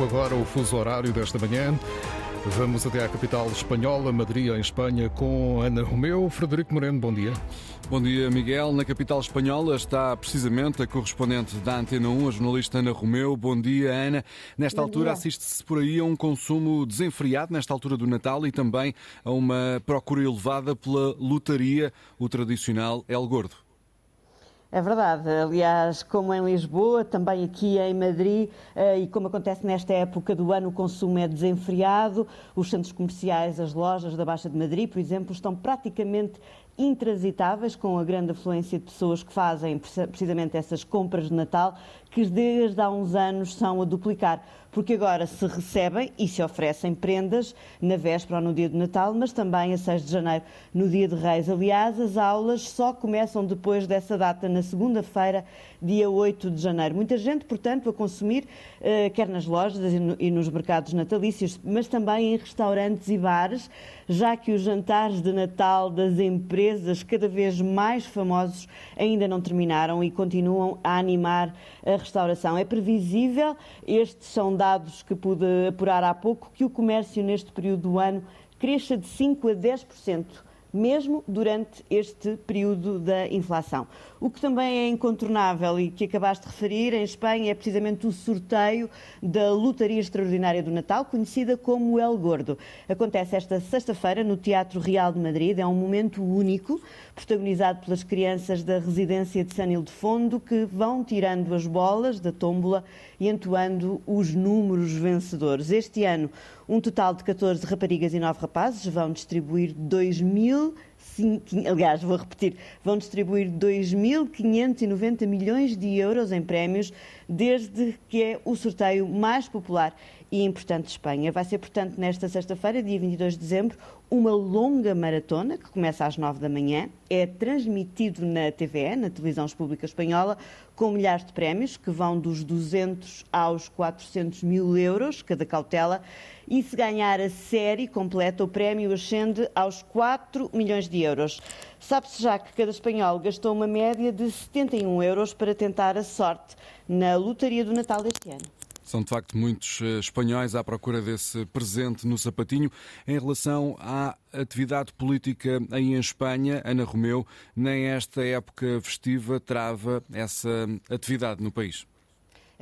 tempo, agora o fuso horário desta manhã. Vamos até à capital espanhola, Madrid, em Espanha, com Ana Romeu. Frederico Moreno, bom dia. Bom dia, Miguel. Na capital espanhola está precisamente a correspondente da Antena 1, a jornalista Ana Romeu. Bom dia, Ana. Nesta Bom altura assiste-se por aí a um consumo desenfreado, nesta altura do Natal, e também a uma procura elevada pela lotaria, o tradicional El Gordo. É verdade. Aliás, como em Lisboa, também aqui em Madrid, eh, e como acontece nesta época do ano, o consumo é desenfreado. Os centros comerciais, as lojas da Baixa de Madrid, por exemplo, estão praticamente intransitáveis, com a grande afluência de pessoas que fazem preci- precisamente essas compras de Natal, que desde há uns anos são a duplicar. Porque agora se recebem e se oferecem prendas na véspera ou no dia de Natal, mas também a 6 de janeiro, no dia de Reis. Aliás, as aulas só começam depois dessa data, na segunda-feira, dia 8 de janeiro. Muita gente, portanto, a consumir, eh, quer nas lojas e nos mercados natalícios, mas também em restaurantes e bares, já que os jantares de Natal das empresas cada vez mais famosos ainda não terminaram e continuam a animar a restauração. É previsível, estes são dados que pude apurar há pouco, que o comércio neste período do ano cresça de 5 a 10%. Mesmo durante este período da inflação. O que também é incontornável e que acabaste de referir em Espanha é precisamente o sorteio da Lotaria Extraordinária do Natal, conhecida como El Gordo. Acontece esta sexta-feira no Teatro Real de Madrid. É um momento único, protagonizado pelas crianças da residência de San Ildefondo, que vão tirando as bolas da tómbola e entoando os números vencedores. Este ano, um total de 14 raparigas e 9 rapazes vão distribuir will aliás, vou repetir, vão distribuir 2.590 milhões de euros em prémios, desde que é o sorteio mais popular e importante de Espanha. Vai ser, portanto, nesta sexta-feira, dia 22 de dezembro, uma longa maratona que começa às 9 da manhã. É transmitido na TVE, na Televisão Pública Espanhola, com milhares de prémios que vão dos 200 aos 400 mil euros, cada cautela. E se ganhar a série completa, o prémio ascende aos 4 milhões de euros. Sabe-se já que cada espanhol gastou uma média de 71 euros para tentar a sorte na lotaria do Natal deste ano. São de facto muitos eh, espanhóis à procura desse presente no sapatinho. Em relação à atividade política em Espanha, Ana Romeu, nem esta época festiva trava essa atividade no país.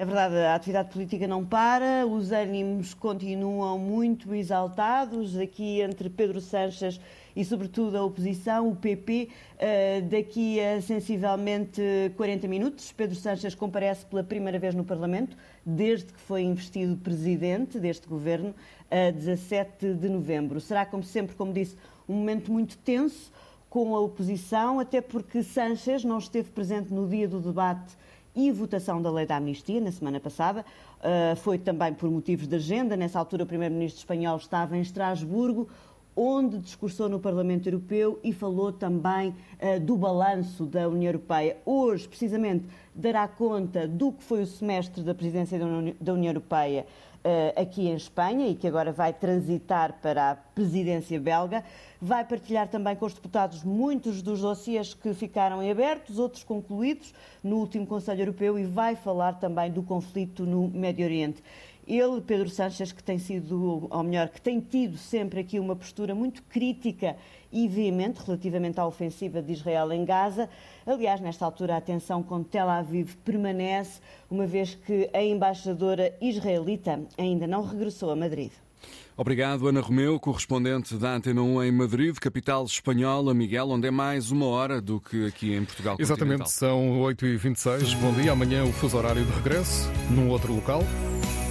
É verdade, a atividade política não para, os ânimos continuam muito exaltados aqui entre Pedro Sanches e, sobretudo, a oposição, o PP. eh, daqui a sensivelmente 40 minutos, Pedro Sanches comparece pela primeira vez no Parlamento, desde que foi investido presidente deste governo, a 17 de novembro. Será, como sempre, como disse, um momento muito tenso com a oposição, até porque Sanches não esteve presente no dia do debate e votação da lei da amnistia na semana passada. Uh, foi também por motivos de agenda. Nessa altura, o primeiro-ministro espanhol estava em Estrasburgo, onde discursou no Parlamento Europeu e falou também uh, do balanço da União Europeia. Hoje, precisamente, dará conta do que foi o semestre da presidência da Uni- da União Europeia uh, aqui em Espanha e que agora vai transitar para a presidência belga. Vai partilhar também com os deputados muitos dos dossiês que ficaram em abertos, outros concluídos no último Conselho Europeu e vai falar também do conflito no Médio Oriente. Ele, Pedro Sanches, que tem sido, ou melhor, que tem tido sempre aqui uma postura muito crítica e veemente relativamente à ofensiva de Israel em Gaza. Aliás, nesta altura, a tensão com Tel Aviv permanece, uma vez que a embaixadora israelita ainda não regressou a Madrid. Obrigado, Ana Romeu, correspondente da Antena 1 em Madrid, capital espanhola, Miguel, onde é mais uma hora do que aqui em Portugal. Exatamente, são 8h26. Bom dia. Amanhã o fuso horário de regresso, num outro local.